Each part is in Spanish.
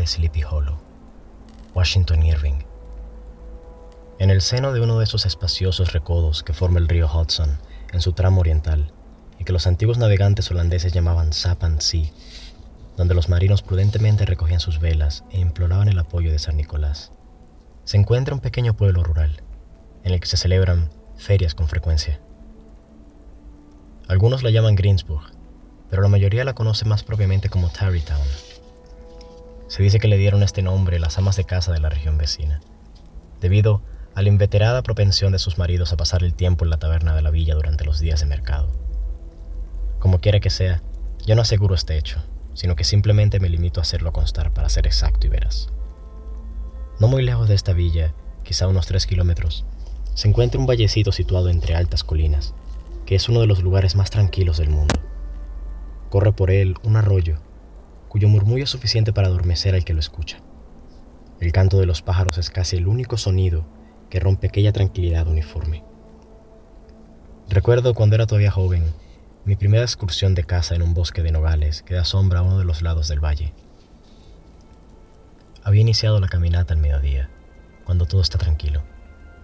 de Sleepy Hollow, Washington Irving. En el seno de uno de esos espaciosos recodos que forma el río Hudson en su tramo oriental, y que los antiguos navegantes holandeses llamaban Sapan Sea, donde los marinos prudentemente recogían sus velas e imploraban el apoyo de San Nicolás, se encuentra un pequeño pueblo rural, en el que se celebran ferias con frecuencia. Algunos la llaman Greensburg, pero la mayoría la conoce más propiamente como Tarrytown. Se dice que le dieron este nombre las amas de casa de la región vecina, debido a la inveterada propensión de sus maridos a pasar el tiempo en la taberna de la villa durante los días de mercado. Como quiera que sea, yo no aseguro este hecho, sino que simplemente me limito a hacerlo constar para ser exacto y veraz. No muy lejos de esta villa, quizá unos tres kilómetros, se encuentra un vallecito situado entre altas colinas, que es uno de los lugares más tranquilos del mundo. Corre por él un arroyo cuyo murmullo es suficiente para adormecer al que lo escucha. El canto de los pájaros es casi el único sonido que rompe aquella tranquilidad uniforme. Recuerdo cuando era todavía joven, mi primera excursión de caza en un bosque de nogales que da sombra a uno de los lados del valle. Había iniciado la caminata al mediodía, cuando todo está tranquilo,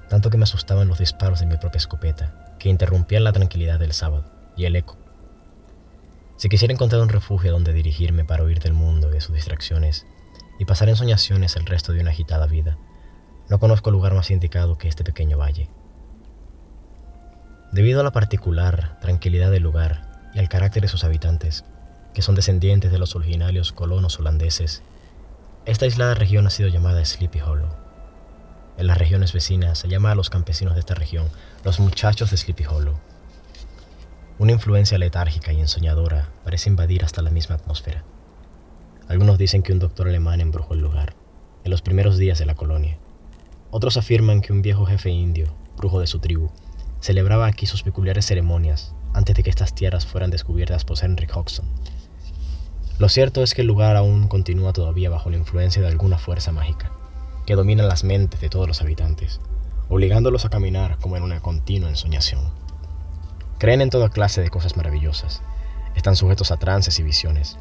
tanto que me asustaban los disparos de mi propia escopeta, que interrumpían la tranquilidad del sábado, y el eco si quisiera encontrar un refugio donde dirigirme para huir del mundo y de sus distracciones y pasar en soñaciones el resto de una agitada vida, no conozco lugar más indicado que este pequeño valle. Debido a la particular tranquilidad del lugar y al carácter de sus habitantes, que son descendientes de los originarios colonos holandeses, esta aislada región ha sido llamada Sleepy Hollow. En las regiones vecinas se llama a los campesinos de esta región los muchachos de Sleepy Hollow una influencia letárgica y ensoñadora parece invadir hasta la misma atmósfera. Algunos dicen que un doctor alemán embrujó el lugar, en los primeros días de la colonia. Otros afirman que un viejo jefe indio, brujo de su tribu, celebraba aquí sus peculiares ceremonias antes de que estas tierras fueran descubiertas por Henrik Hodgson. Lo cierto es que el lugar aún continúa todavía bajo la influencia de alguna fuerza mágica, que domina las mentes de todos los habitantes, obligándolos a caminar como en una continua ensoñación. Creen en toda clase de cosas maravillosas. Están sujetos a trances y visiones.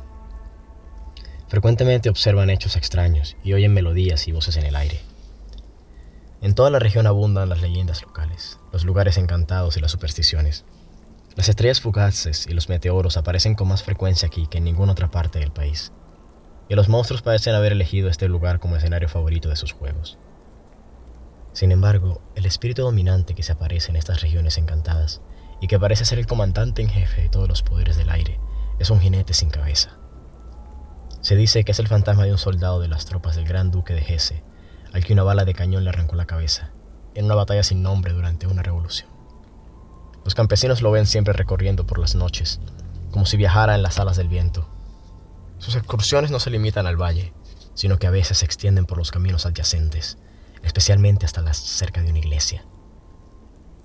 Frecuentemente observan hechos extraños y oyen melodías y voces en el aire. En toda la región abundan las leyendas locales, los lugares encantados y las supersticiones. Las estrellas fugaces y los meteoros aparecen con más frecuencia aquí que en ninguna otra parte del país. Y los monstruos parecen haber elegido este lugar como escenario favorito de sus juegos. Sin embargo, el espíritu dominante que se aparece en estas regiones encantadas y que parece ser el comandante en jefe de todos los poderes del aire, es un jinete sin cabeza. Se dice que es el fantasma de un soldado de las tropas del gran duque de Hesse, al que una bala de cañón le arrancó la cabeza, en una batalla sin nombre durante una revolución. Los campesinos lo ven siempre recorriendo por las noches, como si viajara en las alas del viento. Sus excursiones no se limitan al valle, sino que a veces se extienden por los caminos adyacentes, especialmente hasta la cerca de una iglesia.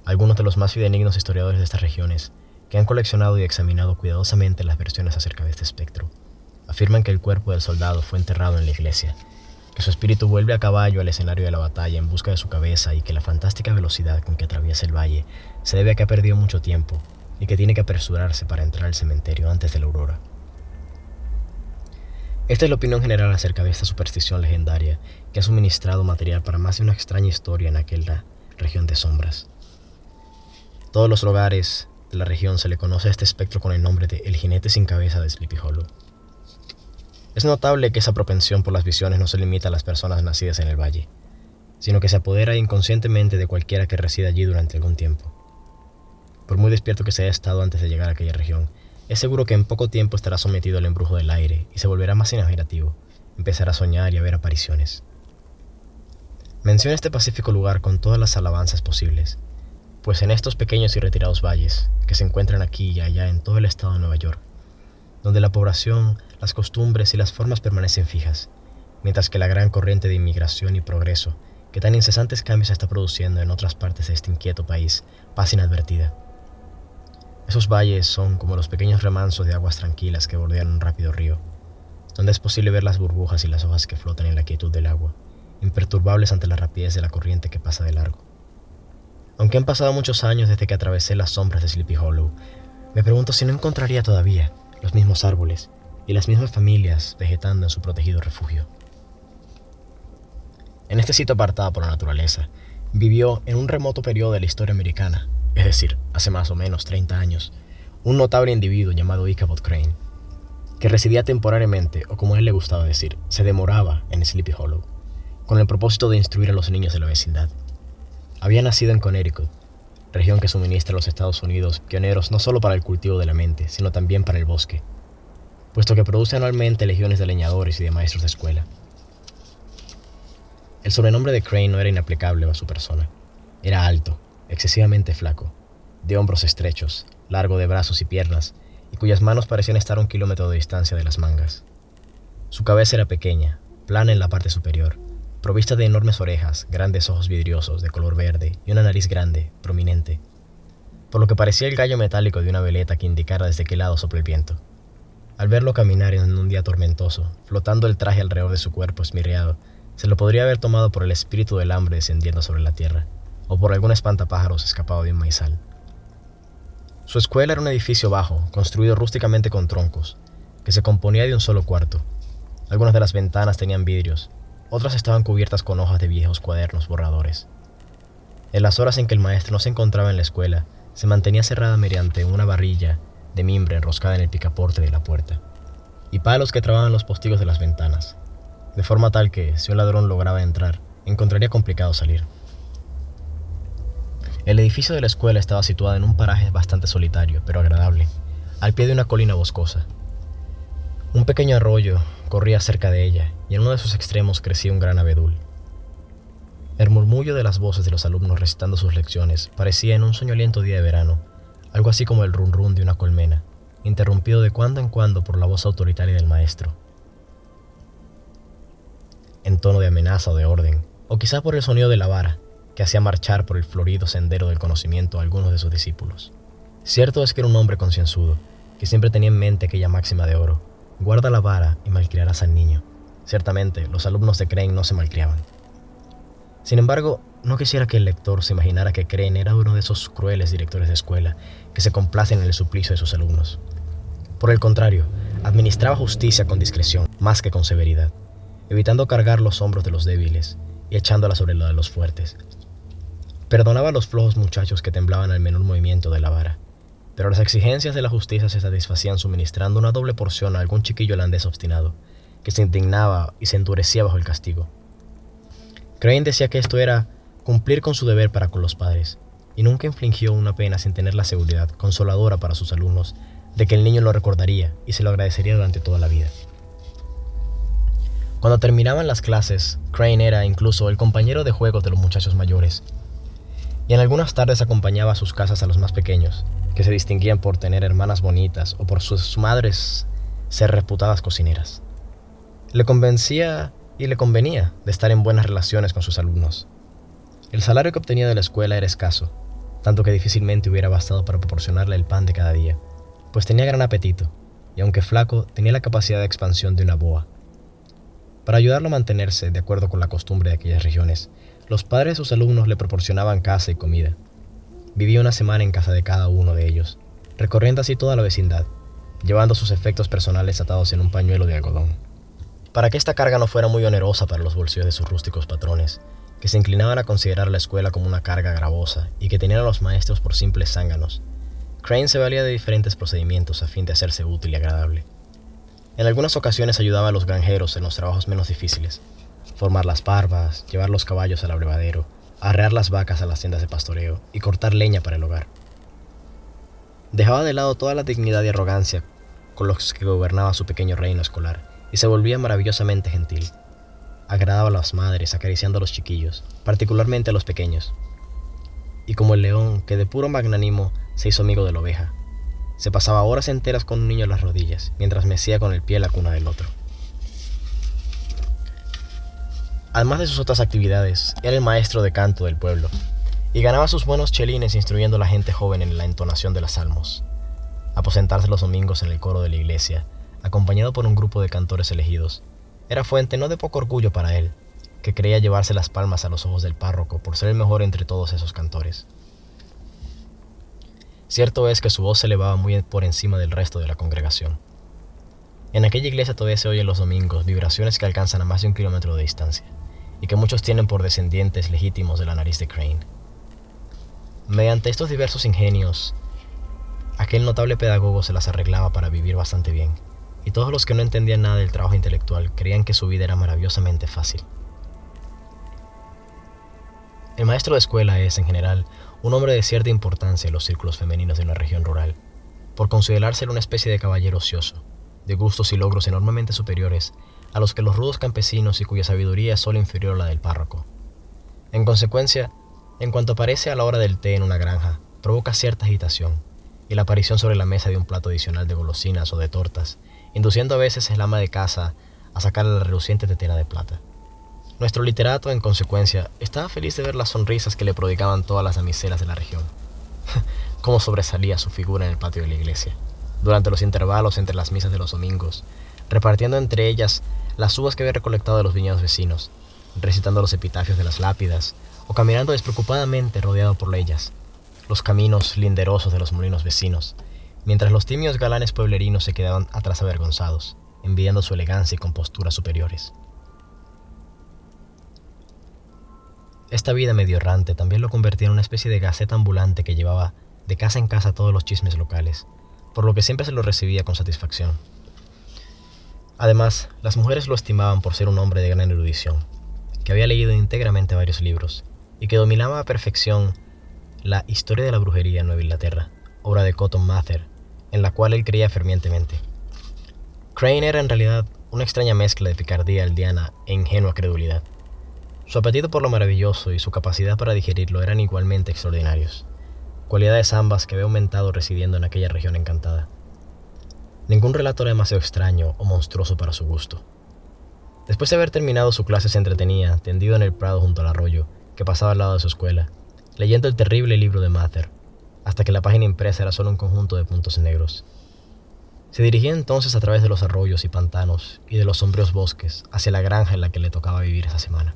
Algunos de los más fidedignos historiadores de estas regiones, que han coleccionado y examinado cuidadosamente las versiones acerca de este espectro, afirman que el cuerpo del soldado fue enterrado en la iglesia, que su espíritu vuelve a caballo al escenario de la batalla en busca de su cabeza y que la fantástica velocidad con que atraviesa el valle se debe a que ha perdido mucho tiempo y que tiene que apresurarse para entrar al cementerio antes de la aurora. Esta es la opinión general acerca de esta superstición legendaria que ha suministrado material para más de una extraña historia en aquella región de sombras. Todos los hogares de la región se le conoce a este espectro con el nombre de El jinete sin cabeza de Sleepy Hollow. Es notable que esa propensión por las visiones no se limita a las personas nacidas en el valle, sino que se apodera inconscientemente de cualquiera que resida allí durante algún tiempo. Por muy despierto que se haya estado antes de llegar a aquella región, es seguro que en poco tiempo estará sometido al embrujo del aire y se volverá más imaginativo, empezará a soñar y a ver apariciones. Menciona este pacífico lugar con todas las alabanzas posibles, pues en estos pequeños y retirados valles, que se encuentran aquí y allá en todo el estado de Nueva York, donde la población, las costumbres y las formas permanecen fijas, mientras que la gran corriente de inmigración y progreso que tan incesantes cambios está produciendo en otras partes de este inquieto país pasa inadvertida. Esos valles son como los pequeños remansos de aguas tranquilas que bordean un rápido río, donde es posible ver las burbujas y las hojas que flotan en la quietud del agua, imperturbables ante la rapidez de la corriente que pasa de largo. Aunque han pasado muchos años desde que atravesé las sombras de Sleepy Hollow, me pregunto si no encontraría todavía los mismos árboles y las mismas familias vegetando en su protegido refugio. En este sitio apartado por la naturaleza, vivió en un remoto periodo de la historia americana, es decir, hace más o menos 30 años, un notable individuo llamado Ichabod Crane, que residía temporariamente, o como a él le gustaba decir, se demoraba en Sleepy Hollow, con el propósito de instruir a los niños de la vecindad. Había nacido en Connecticut, región que suministra a los Estados Unidos pioneros no solo para el cultivo de la mente, sino también para el bosque, puesto que produce anualmente legiones de leñadores y de maestros de escuela. El sobrenombre de Crane no era inaplicable a su persona. Era alto, excesivamente flaco, de hombros estrechos, largo de brazos y piernas, y cuyas manos parecían estar a un kilómetro de distancia de las mangas. Su cabeza era pequeña, plana en la parte superior, provista de enormes orejas, grandes ojos vidriosos de color verde y una nariz grande, prominente, por lo que parecía el gallo metálico de una veleta que indicara desde qué lado sopla el viento. Al verlo caminar en un día tormentoso, flotando el traje alrededor de su cuerpo esmirreado, se lo podría haber tomado por el espíritu del hambre descendiendo sobre la tierra, o por algún espantapájaros escapado de un maizal. Su escuela era un edificio bajo, construido rústicamente con troncos, que se componía de un solo cuarto. Algunas de las ventanas tenían vidrios, otras estaban cubiertas con hojas de viejos cuadernos borradores. En las horas en que el maestro no se encontraba en la escuela, se mantenía cerrada mediante una barrilla de mimbre enroscada en el picaporte de la puerta, y palos que trababan los postigos de las ventanas, de forma tal que, si un ladrón lograba entrar, encontraría complicado salir. El edificio de la escuela estaba situado en un paraje bastante solitario, pero agradable, al pie de una colina boscosa. Un pequeño arroyo corría cerca de ella, y en uno de sus extremos crecía un gran abedul. El murmullo de las voces de los alumnos recitando sus lecciones parecía en un soñoliento día de verano, algo así como el run run de una colmena, interrumpido de cuando en cuando por la voz autoritaria del maestro, en tono de amenaza o de orden, o quizá por el sonido de la vara, que hacía marchar por el florido sendero del conocimiento a algunos de sus discípulos. Cierto es que era un hombre concienzudo, que siempre tenía en mente aquella máxima de oro, guarda la vara y malcriarás al niño. Ciertamente, los alumnos de Crane no se malcriaban. Sin embargo, no quisiera que el lector se imaginara que Crane era uno de esos crueles directores de escuela que se complacen en el suplicio de sus alumnos. Por el contrario, administraba justicia con discreción, más que con severidad evitando cargar los hombros de los débiles y echándola sobre la de los fuertes. Perdonaba a los flojos muchachos que temblaban al menor movimiento de la vara, pero las exigencias de la justicia se satisfacían suministrando una doble porción a algún chiquillo holandés obstinado, que se indignaba y se endurecía bajo el castigo. Crane decía que esto era cumplir con su deber para con los padres, y nunca infligió una pena sin tener la seguridad consoladora para sus alumnos de que el niño lo recordaría y se lo agradecería durante toda la vida. Cuando terminaban las clases, Crane era incluso el compañero de juegos de los muchachos mayores. Y en algunas tardes acompañaba a sus casas a los más pequeños, que se distinguían por tener hermanas bonitas o por sus madres ser reputadas cocineras. Le convencía y le convenía de estar en buenas relaciones con sus alumnos. El salario que obtenía de la escuela era escaso, tanto que difícilmente hubiera bastado para proporcionarle el pan de cada día, pues tenía gran apetito, y aunque flaco, tenía la capacidad de expansión de una boa para ayudarlo a mantenerse de acuerdo con la costumbre de aquellas regiones, los padres de sus alumnos le proporcionaban casa y comida. Vivía una semana en casa de cada uno de ellos, recorriendo así toda la vecindad, llevando sus efectos personales atados en un pañuelo de algodón. Para que esta carga no fuera muy onerosa para los bolsillos de sus rústicos patrones, que se inclinaban a considerar la escuela como una carga gravosa y que tenían a los maestros por simples zánganos, Crane se valía de diferentes procedimientos a fin de hacerse útil y agradable. En algunas ocasiones ayudaba a los granjeros en los trabajos menos difíciles, formar las parvas, llevar los caballos al abrevadero, arrear las vacas a las tiendas de pastoreo y cortar leña para el hogar. Dejaba de lado toda la dignidad y arrogancia con los que gobernaba su pequeño reino escolar y se volvía maravillosamente gentil. Agradaba a las madres acariciando a los chiquillos, particularmente a los pequeños. y como el león que de puro magnánimo se hizo amigo de la oveja. Se pasaba horas enteras con un niño en las rodillas, mientras mecía con el pie la cuna del otro. Además de sus otras actividades, era el maestro de canto del pueblo, y ganaba sus buenos chelines instruyendo a la gente joven en la entonación de los salmos. Aposentarse los domingos en el coro de la iglesia, acompañado por un grupo de cantores elegidos, era fuente no de poco orgullo para él, que creía llevarse las palmas a los ojos del párroco por ser el mejor entre todos esos cantores. Cierto es que su voz se elevaba muy por encima del resto de la congregación. En aquella iglesia todavía se oyen los domingos vibraciones que alcanzan a más de un kilómetro de distancia, y que muchos tienen por descendientes legítimos de la nariz de Crane. Mediante estos diversos ingenios, aquel notable pedagogo se las arreglaba para vivir bastante bien, y todos los que no entendían nada del trabajo intelectual creían que su vida era maravillosamente fácil. El maestro de escuela es, en general, un hombre de cierta importancia en los círculos femeninos de una región rural, por considerarse una especie de caballero ocioso, de gustos y logros enormemente superiores a los que los rudos campesinos y cuya sabiduría es solo inferior a la del párroco. En consecuencia, en cuanto aparece a la hora del té en una granja, provoca cierta agitación, y la aparición sobre la mesa de un plato adicional de golosinas o de tortas, induciendo a veces el ama de casa a sacar la reluciente tetera de plata. Nuestro literato, en consecuencia, estaba feliz de ver las sonrisas que le prodigaban todas las damiselas de la región. Cómo sobresalía su figura en el patio de la iglesia, durante los intervalos entre las misas de los domingos, repartiendo entre ellas las uvas que había recolectado de los viñedos vecinos, recitando los epitafios de las lápidas, o caminando despreocupadamente rodeado por ellas, los caminos linderosos de los molinos vecinos, mientras los timios galanes pueblerinos se quedaban atrás avergonzados, envidiando su elegancia y compostura superiores. Esta vida medio errante también lo convertía en una especie de gaceta ambulante que llevaba de casa en casa todos los chismes locales, por lo que siempre se lo recibía con satisfacción. Además, las mujeres lo estimaban por ser un hombre de gran erudición, que había leído íntegramente varios libros y que dominaba a perfección la Historia de la Brujería en Nueva Inglaterra, obra de Cotton Mather, en la cual él creía fervientemente. Crane era en realidad una extraña mezcla de picardía aldeana e ingenua credulidad. Su apetito por lo maravilloso y su capacidad para digerirlo eran igualmente extraordinarios, cualidades ambas que había aumentado residiendo en aquella región encantada. Ningún relato era demasiado extraño o monstruoso para su gusto. Después de haber terminado su clase se entretenía, tendido en el prado junto al arroyo, que pasaba al lado de su escuela, leyendo el terrible libro de Mather, hasta que la página impresa era solo un conjunto de puntos negros. Se dirigía entonces a través de los arroyos y pantanos y de los sombríos bosques hacia la granja en la que le tocaba vivir esa semana.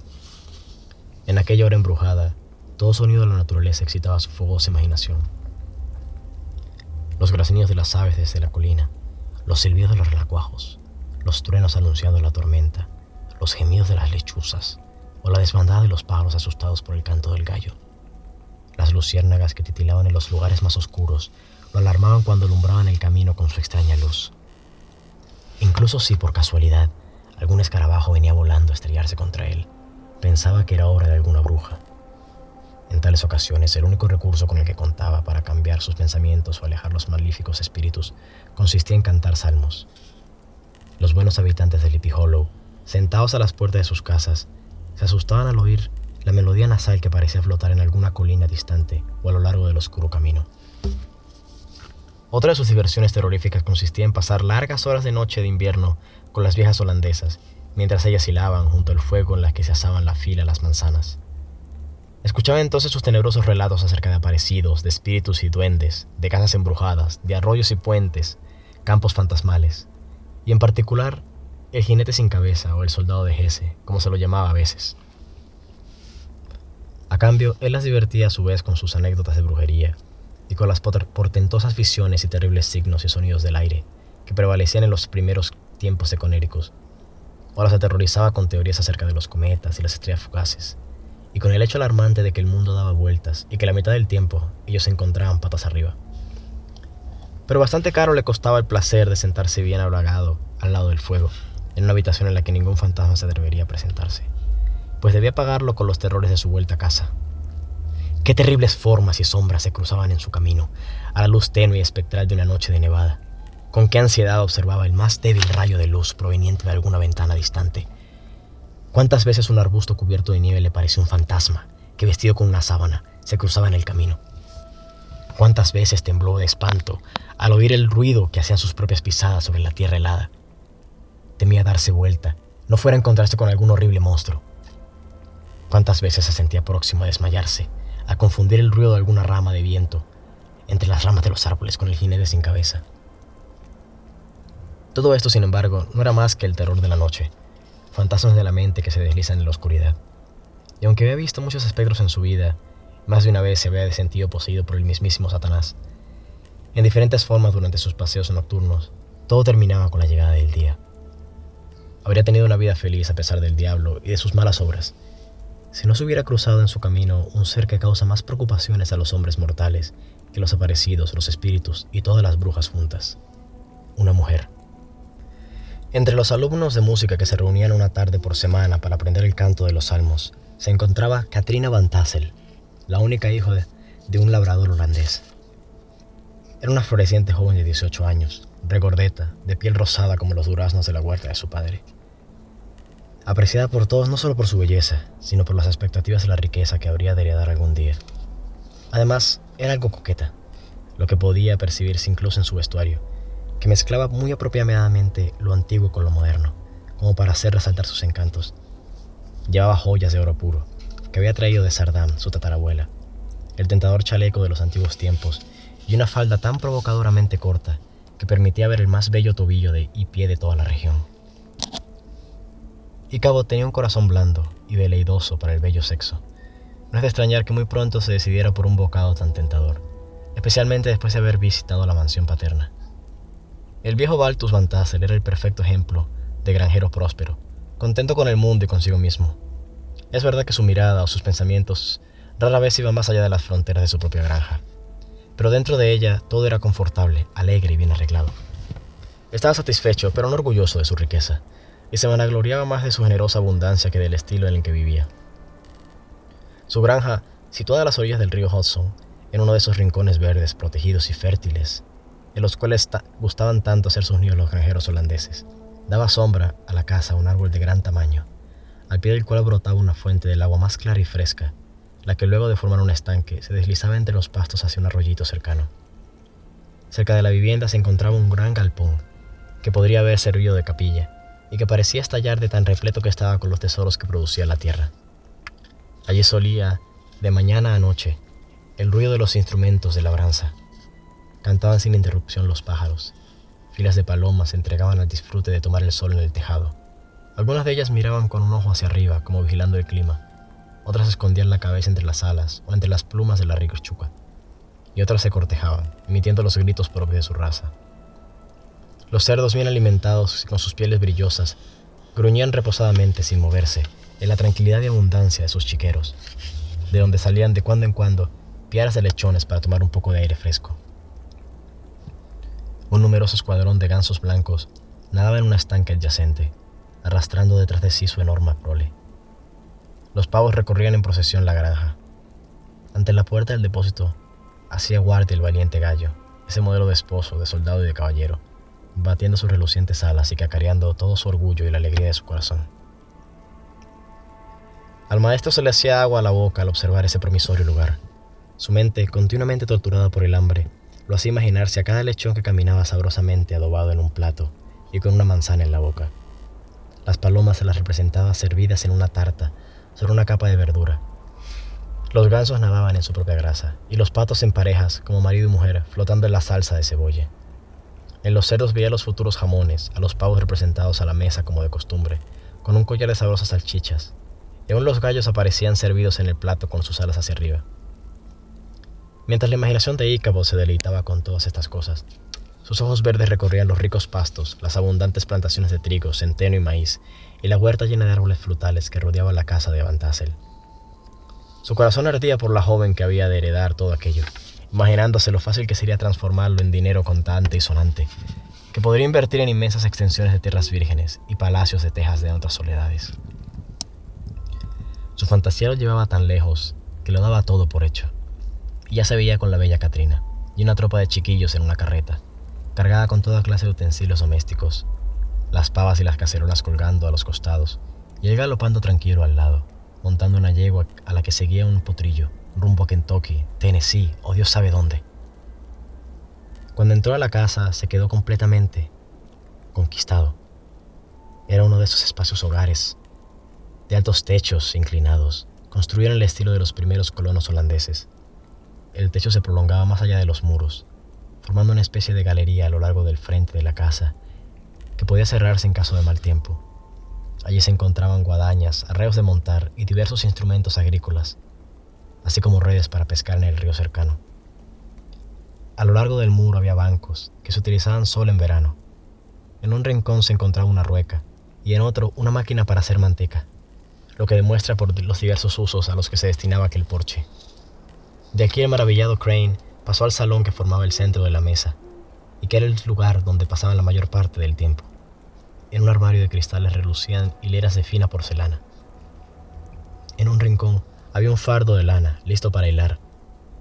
En aquella hora embrujada, todo sonido de la naturaleza excitaba su fogosa imaginación. Los graznidos de las aves desde la colina, los silbidos de los relacuajos, los truenos anunciando la tormenta, los gemidos de las lechuzas o la desbandada de los pájaros asustados por el canto del gallo. Las luciérnagas que titilaban en los lugares más oscuros lo alarmaban cuando alumbraban el camino con su extraña luz. Incluso si por casualidad algún escarabajo venía volando a estrellarse contra él, Pensaba que era obra de alguna bruja. En tales ocasiones, el único recurso con el que contaba para cambiar sus pensamientos o alejar los malíficos espíritus consistía en cantar salmos. Los buenos habitantes de Lippy Hollow, sentados a las puertas de sus casas, se asustaban al oír la melodía nasal que parecía flotar en alguna colina distante o a lo largo del oscuro camino. Otra de sus diversiones terroríficas consistía en pasar largas horas de noche de invierno con las viejas holandesas mientras ellas hilaban junto al fuego en las que se asaban la fila las manzanas. Escuchaba entonces sus tenebrosos relatos acerca de aparecidos, de espíritus y duendes, de casas embrujadas, de arroyos y puentes, campos fantasmales, y en particular el jinete sin cabeza o el soldado de Gese, como se lo llamaba a veces. A cambio, él las divertía a su vez con sus anécdotas de brujería y con las portentosas visiones y terribles signos y sonidos del aire que prevalecían en los primeros tiempos de Conéricos Ahora se aterrorizaba con teorías acerca de los cometas y las estrellas fugaces, y con el hecho alarmante de que el mundo daba vueltas y que la mitad del tiempo ellos se encontraban patas arriba. Pero bastante caro le costaba el placer de sentarse bien abragado al lado del fuego, en una habitación en la que ningún fantasma se atrevería a presentarse, pues debía pagarlo con los terrores de su vuelta a casa. Qué terribles formas y sombras se cruzaban en su camino, a la luz tenue y espectral de una noche de nevada, con qué ansiedad observaba el más débil rayo de luz proveniente de alguna ventana distante. Cuántas veces un arbusto cubierto de nieve le pareció un fantasma, que vestido con una sábana, se cruzaba en el camino. Cuántas veces tembló de espanto al oír el ruido que hacían sus propias pisadas sobre la tierra helada. Temía darse vuelta, no fuera a encontrarse con algún horrible monstruo. Cuántas veces se sentía próximo a desmayarse, a confundir el ruido de alguna rama de viento entre las ramas de los árboles con el jinete sin cabeza. Todo esto, sin embargo, no era más que el terror de la noche, fantasmas de la mente que se deslizan en la oscuridad. Y aunque había visto muchos espectros en su vida, más de una vez se había sentido poseído por el mismísimo Satanás. En diferentes formas durante sus paseos nocturnos, todo terminaba con la llegada del día. Habría tenido una vida feliz a pesar del diablo y de sus malas obras, si no se hubiera cruzado en su camino un ser que causa más preocupaciones a los hombres mortales que los aparecidos, los espíritus y todas las brujas juntas. Una mujer. Entre los alumnos de música que se reunían una tarde por semana para aprender el canto de los salmos, se encontraba Katrina Van Tassel, la única hija de, un labrador holandés. Era una floreciente joven de 18 años, regordeta, de piel rosada como los duraznos de la huerta de su padre apreciada por todos no solo por su belleza, sino por las expectativas de la riqueza que habría de heredar algún día. Además, era algo coqueta, lo que podía percibirse incluso en su vestuario, que mezclaba muy apropiadamente lo antiguo con lo moderno, como para hacer resaltar sus encantos. Llevaba joyas de oro puro, que había traído de Sardam, su tatarabuela, el tentador chaleco de los antiguos tiempos y una falda tan provocadoramente corta que permitía ver el más bello tobillo de y pie de toda la región. Y Cabo tenía un corazón blando y veleidoso para el bello sexo. No es de extrañar que muy pronto se decidiera por un bocado tan tentador, especialmente después de haber visitado la mansión paterna. El viejo Baltus Van era el perfecto ejemplo de granjero próspero, contento con el mundo y consigo mismo. Es verdad que su mirada o sus pensamientos rara vez iban más allá de las fronteras de su propia granja, pero dentro de ella todo era confortable, alegre y bien arreglado. Estaba satisfecho, pero no orgulloso de su riqueza, y se vanagloriaba más de su generosa abundancia que del estilo en el que vivía. Su granja, situada a las orillas del río Hudson, en uno de esos rincones verdes, protegidos y fértiles, de los cuales gustaban tanto ser sus niños los granjeros holandeses, daba sombra a la casa un árbol de gran tamaño, al pie del cual brotaba una fuente del agua más clara y fresca, la que luego de formar un estanque se deslizaba entre los pastos hacia un arroyito cercano. Cerca de la vivienda se encontraba un gran galpón, que podría haber servido de capilla, y que parecía estallar de tan repleto que estaba con los tesoros que producía la tierra. Allí solía, de mañana a noche, el ruido de los instrumentos de labranza. Cantaban sin interrupción los pájaros. Filas de palomas se entregaban al disfrute de tomar el sol en el tejado. Algunas de ellas miraban con un ojo hacia arriba, como vigilando el clima. Otras escondían la cabeza entre las alas o entre las plumas de la ricochuca. Y otras se cortejaban, emitiendo los gritos propios de su raza. Los cerdos bien alimentados, con sus pieles brillosas, gruñían reposadamente sin moverse, en la tranquilidad y abundancia de sus chiqueros, de donde salían de cuando en cuando piaras de lechones para tomar un poco de aire fresco. Un numeroso escuadrón de gansos blancos nadaba en una estanque adyacente, arrastrando detrás de sí su enorme prole. Los pavos recorrían en procesión la granja. Ante la puerta del depósito hacía guardia el valiente gallo, ese modelo de esposo, de soldado y de caballero, batiendo sus relucientes alas y cacareando todo su orgullo y la alegría de su corazón. Al maestro se le hacía agua a la boca al observar ese promisorio lugar. Su mente, continuamente torturada por el hambre, lo hacía imaginarse a cada lechón que caminaba sabrosamente adobado en un plato y con una manzana en la boca. Las palomas se las representaba servidas en una tarta sobre una capa de verdura. Los gansos nadaban en su propia grasa y los patos en parejas, como marido y mujer, flotando en la salsa de cebolla. En los cerdos veía los futuros jamones, a los pavos representados a la mesa como de costumbre, con un collar de sabrosas salchichas, y aún los gallos aparecían servidos en el plato con sus alas hacia arriba. Mientras la imaginación de Ícabo se deleitaba con todas estas cosas, sus ojos verdes recorrían los ricos pastos, las abundantes plantaciones de trigo, centeno y maíz, y la huerta llena de árboles frutales que rodeaba la casa de Van. Su corazón ardía por la joven que había de heredar todo aquello, imaginándose lo fácil que sería transformarlo en dinero contante y sonante, que podría invertir en inmensas extensiones de tierras vírgenes y palacios de tejas de otras soledades. Su fantasía lo llevaba tan lejos que lo daba todo por hecho. Ya se veía con la bella Catrina y una tropa de chiquillos en una carreta, cargada con toda clase de utensilios domésticos, las pavas y las cacerolas colgando a los costados y él galopando tranquilo al lado, montando una yegua a la que seguía un potrillo, rumbo a Kentucky, Tennessee o Dios sabe dónde. Cuando entró a la casa se quedó completamente conquistado. Era uno de esos espacios hogares, de altos techos inclinados, construidos en el estilo de los primeros colonos holandeses. El techo se prolongaba más allá de los muros, formando una especie de galería a lo largo del frente de la casa, que podía cerrarse en caso de mal tiempo. Allí se encontraban guadañas, arreos de montar y diversos instrumentos agrícolas, así como redes para pescar en el río cercano. A lo largo del muro había bancos que se utilizaban solo en verano. En un rincón se encontraba una rueca y en otro una máquina para hacer manteca, lo que demuestra por los diversos usos a los que se destinaba aquel porche. De aquí el maravillado Crane pasó al salón que formaba el centro de la mesa, y que era el lugar donde pasaban la mayor parte del tiempo. En un armario de cristales relucían hileras de fina porcelana. En un rincón había un fardo de lana, listo para hilar.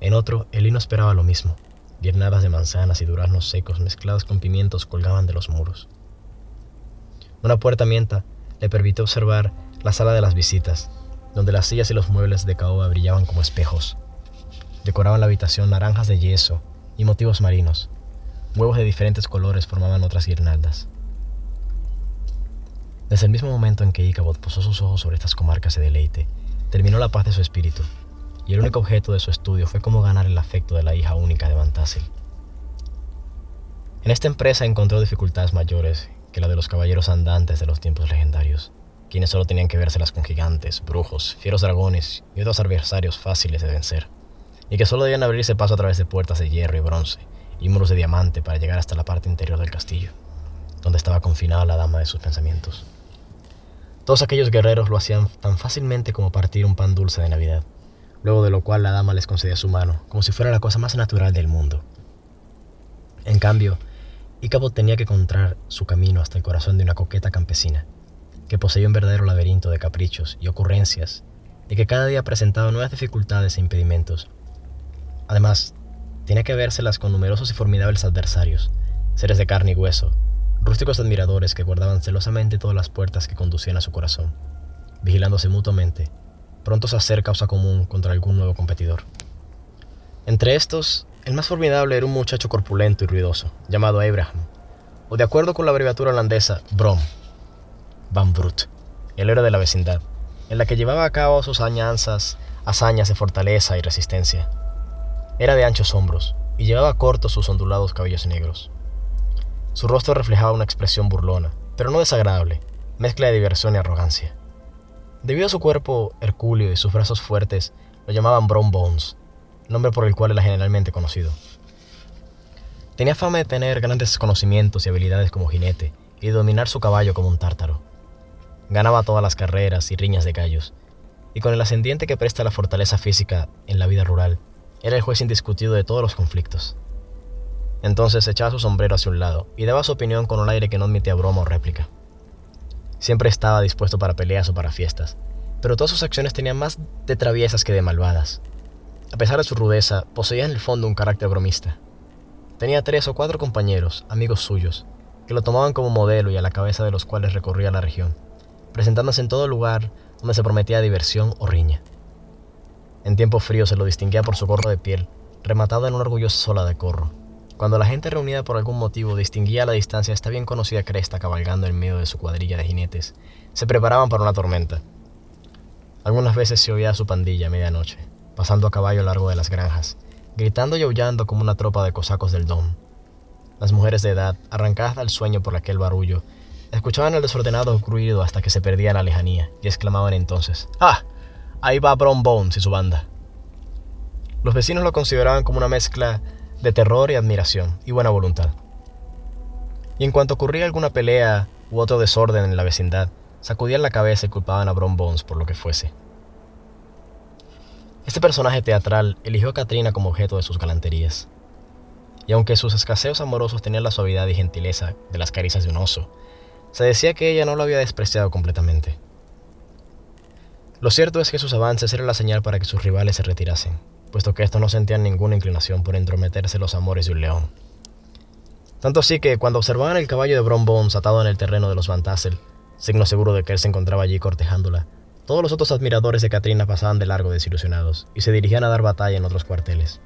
En otro, el lino esperaba lo mismo. Guirnadas de manzanas y duraznos secos mezclados con pimientos colgaban de los muros. Una puerta mienta le permitió observar la sala de las visitas, donde las sillas y los muebles de caoba brillaban como espejos. Decoraban la habitación naranjas de yeso y motivos marinos. Huevos de diferentes colores formaban otras guirnaldas. Desde el mismo momento en que Icabod posó sus ojos sobre estas comarcas de deleite, terminó la paz de su espíritu, y el único objeto de su estudio fue cómo ganar el afecto de la hija única de Van Tassel. En esta empresa encontró dificultades mayores que la de los caballeros andantes de los tiempos legendarios, quienes solo tenían que vérselas con gigantes, brujos, fieros dragones y otros adversarios fáciles de vencer y que solo debían abrirse paso a través de puertas de hierro y bronce y muros de diamante para llegar hasta la parte interior del castillo, donde estaba confinada la dama de sus pensamientos. Todos aquellos guerreros lo hacían tan fácilmente como partir un pan dulce de Navidad, luego de lo cual la dama les concedía su mano, como si fuera la cosa más natural del mundo. En cambio, Icabod tenía que encontrar su camino hasta el corazón de una coqueta campesina, que poseía un verdadero laberinto de caprichos y ocurrencias, y que cada día presentaba nuevas dificultades e impedimentos Además, tenía que vérselas con numerosos y formidables adversarios, seres de carne y hueso, rústicos admiradores que guardaban celosamente todas las puertas que conducían a su corazón, vigilándose mutuamente, prontos a hacer causa común contra algún nuevo competidor. Entre estos, el más formidable era un muchacho corpulento y ruidoso, llamado Abraham, o de acuerdo con la abreviatura holandesa, Brom, Van Brut, el héroe de la vecindad, en la que llevaba a cabo sus añanzas, hazañas de fortaleza y resistencia. Era de anchos hombros y llevaba cortos sus ondulados cabellos negros. Su rostro reflejaba una expresión burlona, pero no desagradable, mezcla de diversión y arrogancia. Debido a su cuerpo hercúleo y sus brazos fuertes, lo llamaban Brown Bones, nombre por el cual era generalmente conocido. Tenía fama de tener grandes conocimientos y habilidades como jinete y de dominar su caballo como un tártaro. Ganaba todas las carreras y riñas de gallos, y con el ascendiente que presta la fortaleza física en la vida rural, era el juez indiscutido de todos los conflictos. Entonces echaba su sombrero hacia un lado y daba su opinión con un aire que no admitía broma o réplica. Siempre estaba dispuesto para peleas o para fiestas, pero todas sus acciones tenían más de traviesas que de malvadas. A pesar de su rudeza, poseía en el fondo un carácter bromista. Tenía tres o cuatro compañeros, amigos suyos, que lo tomaban como modelo y a la cabeza de los cuales recorría la región, presentándose en todo lugar donde se prometía diversión o riña. En tiempo frío se lo distinguía por su gorro de piel, rematado en una orgullosa sola de corro. Cuando la gente reunida por algún motivo distinguía a la distancia esta bien conocida cresta cabalgando en medio de su cuadrilla de jinetes, se preparaban para una tormenta. Algunas veces se oía a su pandilla a medianoche, pasando a caballo largo de las granjas, gritando y aullando como una tropa de cosacos del Dom. Las mujeres de edad, arrancadas del sueño por aquel barullo, escuchaban el desordenado ruido hasta que se perdía en la lejanía y exclamaban entonces: ¡Ah! Ahí va Brown Bones y su banda. Los vecinos lo consideraban como una mezcla de terror y admiración y buena voluntad. Y en cuanto ocurría alguna pelea u otro desorden en la vecindad, sacudían la cabeza y culpaban a Brown Bones por lo que fuese. Este personaje teatral eligió a Katrina como objeto de sus galanterías. Y aunque sus escaseos amorosos tenían la suavidad y gentileza de las caricias de un oso, se decía que ella no lo había despreciado completamente. Lo cierto es que sus avances eran la señal para que sus rivales se retirasen, puesto que estos no sentían ninguna inclinación por entrometerse en los amores de un león. Tanto así que cuando observaban el caballo de Bron Bones atado en el terreno de los Van Tassel, signo seguro de que él se encontraba allí cortejándola, todos los otros admiradores de Katrina pasaban de largo desilusionados y se dirigían a dar batalla en otros cuarteles.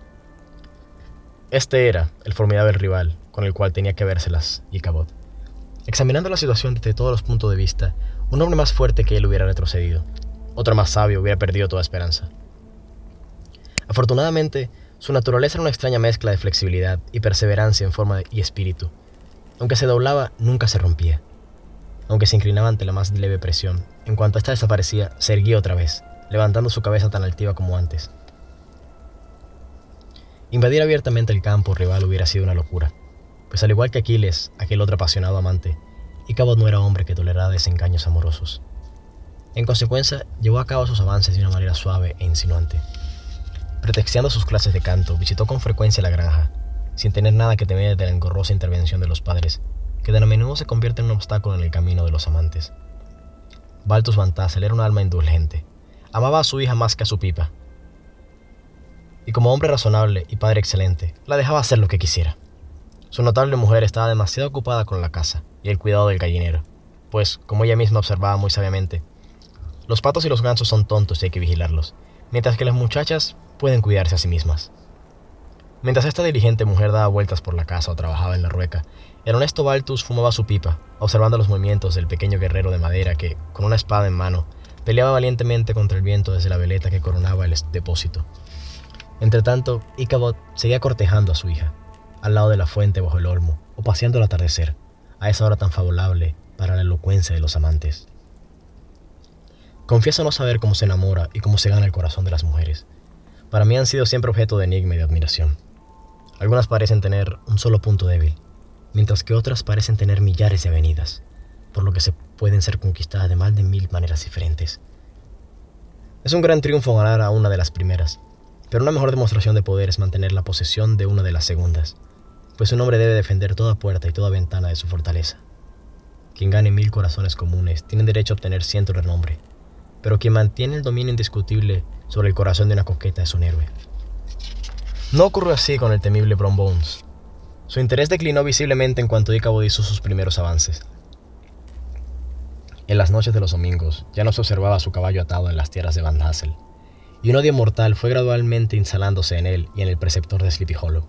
Este era el formidable rival con el cual tenía que vérselas Ichabod. Examinando la situación desde todos los puntos de vista, un hombre más fuerte que él hubiera retrocedido. Otro más sabio hubiera perdido toda esperanza. Afortunadamente, su naturaleza era una extraña mezcla de flexibilidad y perseverancia en forma y espíritu. Aunque se doblaba, nunca se rompía. Aunque se inclinaba ante la más leve presión, en cuanto ésta desaparecía, se erguía otra vez, levantando su cabeza tan altiva como antes. Invadir abiertamente el campo rival hubiera sido una locura, pues al igual que Aquiles, aquel otro apasionado amante, Icabod no era hombre que tolerara desengaños amorosos. En consecuencia, llevó a cabo sus avances de una manera suave e insinuante. Pretexteando sus clases de canto, visitó con frecuencia la granja, sin tener nada que temer de la engorrosa intervención de los padres, que de a menudo se convierte en un obstáculo en el camino de los amantes. Baltus Van Tassel era un alma indulgente. Amaba a su hija más que a su pipa. Y como hombre razonable y padre excelente, la dejaba hacer lo que quisiera. Su notable mujer estaba demasiado ocupada con la casa y el cuidado del gallinero, pues, como ella misma observaba muy sabiamente, los patos y los gansos son tontos y hay que vigilarlos, mientras que las muchachas pueden cuidarse a sí mismas. Mientras esta diligente mujer daba vueltas por la casa o trabajaba en la rueca, el honesto Baltus fumaba su pipa, observando los movimientos del pequeño guerrero de madera que, con una espada en mano, peleaba valientemente contra el viento desde la veleta que coronaba el depósito. Entretanto, Ichabod seguía cortejando a su hija, al lado de la fuente bajo el olmo, o paseando al atardecer, a esa hora tan favorable para la elocuencia de los amantes. Confieso no saber cómo se enamora y cómo se gana el corazón de las mujeres. Para mí han sido siempre objeto de enigma y de admiración. Algunas parecen tener un solo punto débil, mientras que otras parecen tener millares de avenidas, por lo que se pueden ser conquistadas de más de mil maneras diferentes. Es un gran triunfo ganar a una de las primeras, pero una mejor demostración de poder es mantener la posesión de una de las segundas, pues un hombre debe defender toda puerta y toda ventana de su fortaleza. Quien gane mil corazones comunes tiene derecho a obtener ciento renombre, pero quien mantiene el dominio indiscutible sobre el corazón de una coqueta es un héroe. No ocurrió así con el temible Brom Bones. Su interés declinó visiblemente en cuanto Ichabod hizo sus primeros avances. En las noches de los domingos ya no se observaba su caballo atado en las tierras de Van Hassel, y un odio mortal fue gradualmente instalándose en él y en el preceptor de Sleepy Hollow.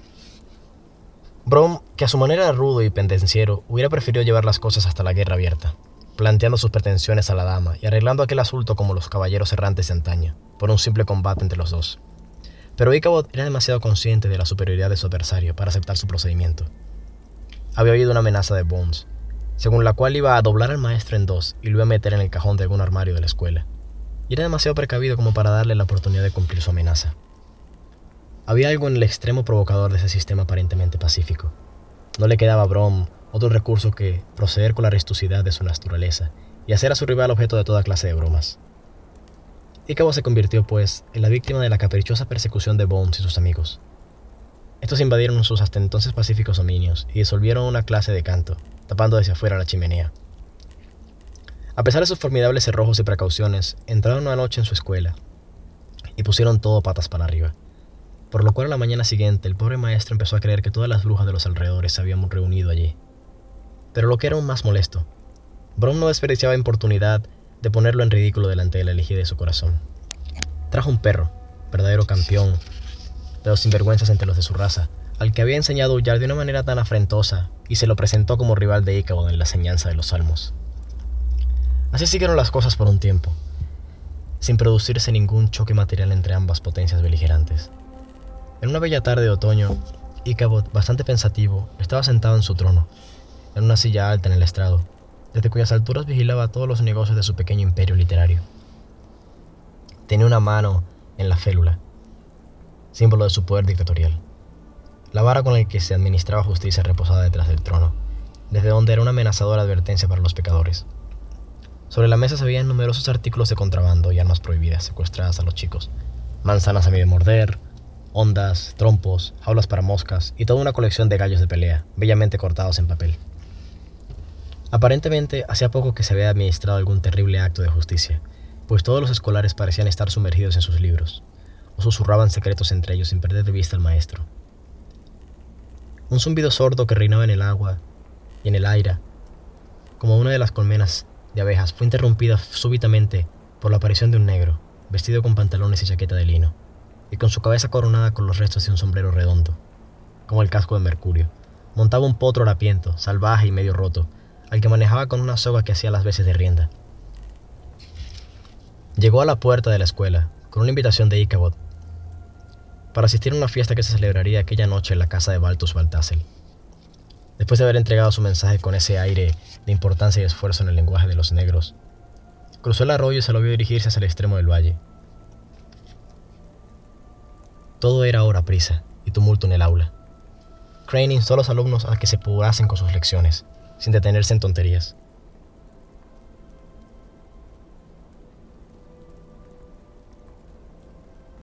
Brom, que a su manera era rudo y pendenciero, hubiera preferido llevar las cosas hasta la guerra abierta, planteando sus pretensiones a la dama y arreglando aquel asunto como los caballeros errantes de antaño, por un simple combate entre los dos. Pero Ichabod era demasiado consciente de la superioridad de su adversario para aceptar su procedimiento. Había oído una amenaza de Bones, según la cual iba a doblar al maestro en dos y lo iba a meter en el cajón de algún armario de la escuela, y era demasiado precavido como para darle la oportunidad de cumplir su amenaza. Había algo en el extremo provocador de ese sistema aparentemente pacífico. No le quedaba Brom otro recurso que proceder con la ristucidad de su naturaleza y hacer a su rival objeto de toda clase de bromas. Icabo se convirtió, pues, en la víctima de la caprichosa persecución de Bones y sus amigos. Estos invadieron sus hasta entonces pacíficos dominios y disolvieron una clase de canto, tapando desde afuera la chimenea. A pesar de sus formidables cerrojos y precauciones, entraron una noche en su escuela y pusieron todo patas para arriba por lo cual a la mañana siguiente el pobre maestro empezó a creer que todas las brujas de los alrededores se habían reunido allí. Pero lo que era aún más molesto, Brom no desperdiciaba oportunidad de ponerlo en ridículo delante de la elegida de su corazón. Trajo un perro, verdadero campeón de los sinvergüenzas entre los de su raza, al que había enseñado a huyar de una manera tan afrentosa y se lo presentó como rival de Icabod en la enseñanza de los salmos. Así siguieron las cosas por un tiempo, sin producirse ningún choque material entre ambas potencias beligerantes. En una bella tarde de otoño, Icabod, bastante pensativo, estaba sentado en su trono, en una silla alta en el estrado, desde cuyas alturas vigilaba todos los negocios de su pequeño imperio literario. Tenía una mano en la félula, símbolo de su poder dictatorial. La vara con la que se administraba justicia reposada detrás del trono, desde donde era una amenazadora advertencia para los pecadores. Sobre la mesa se veían numerosos artículos de contrabando y armas prohibidas secuestradas a los chicos, manzanas a medio morder, ondas, trompos, jaulas para moscas y toda una colección de gallos de pelea, bellamente cortados en papel. Aparentemente, hacía poco que se había administrado algún terrible acto de justicia, pues todos los escolares parecían estar sumergidos en sus libros, o susurraban secretos entre ellos sin perder de vista al maestro. Un zumbido sordo que reinaba en el agua y en el aire, como una de las colmenas de abejas, fue interrumpida súbitamente por la aparición de un negro, vestido con pantalones y chaqueta de lino, y con su cabeza coronada con los restos de un sombrero redondo, como el casco de Mercurio. Montaba un potro harapiento, salvaje y medio roto, al que manejaba con una soga que hacía las veces de rienda. Llegó a la puerta de la escuela con una invitación de Icabod para asistir a una fiesta que se celebraría aquella noche en la casa de Baltus Baltasel. Después de haber entregado su mensaje con ese aire de importancia y esfuerzo en el lenguaje de los negros, cruzó el arroyo y se lo vio dirigirse hacia el extremo del valle. Todo era ahora prisa y tumulto en el aula. Crane instó a los alumnos a que se apurasen con sus lecciones, sin detenerse en tonterías.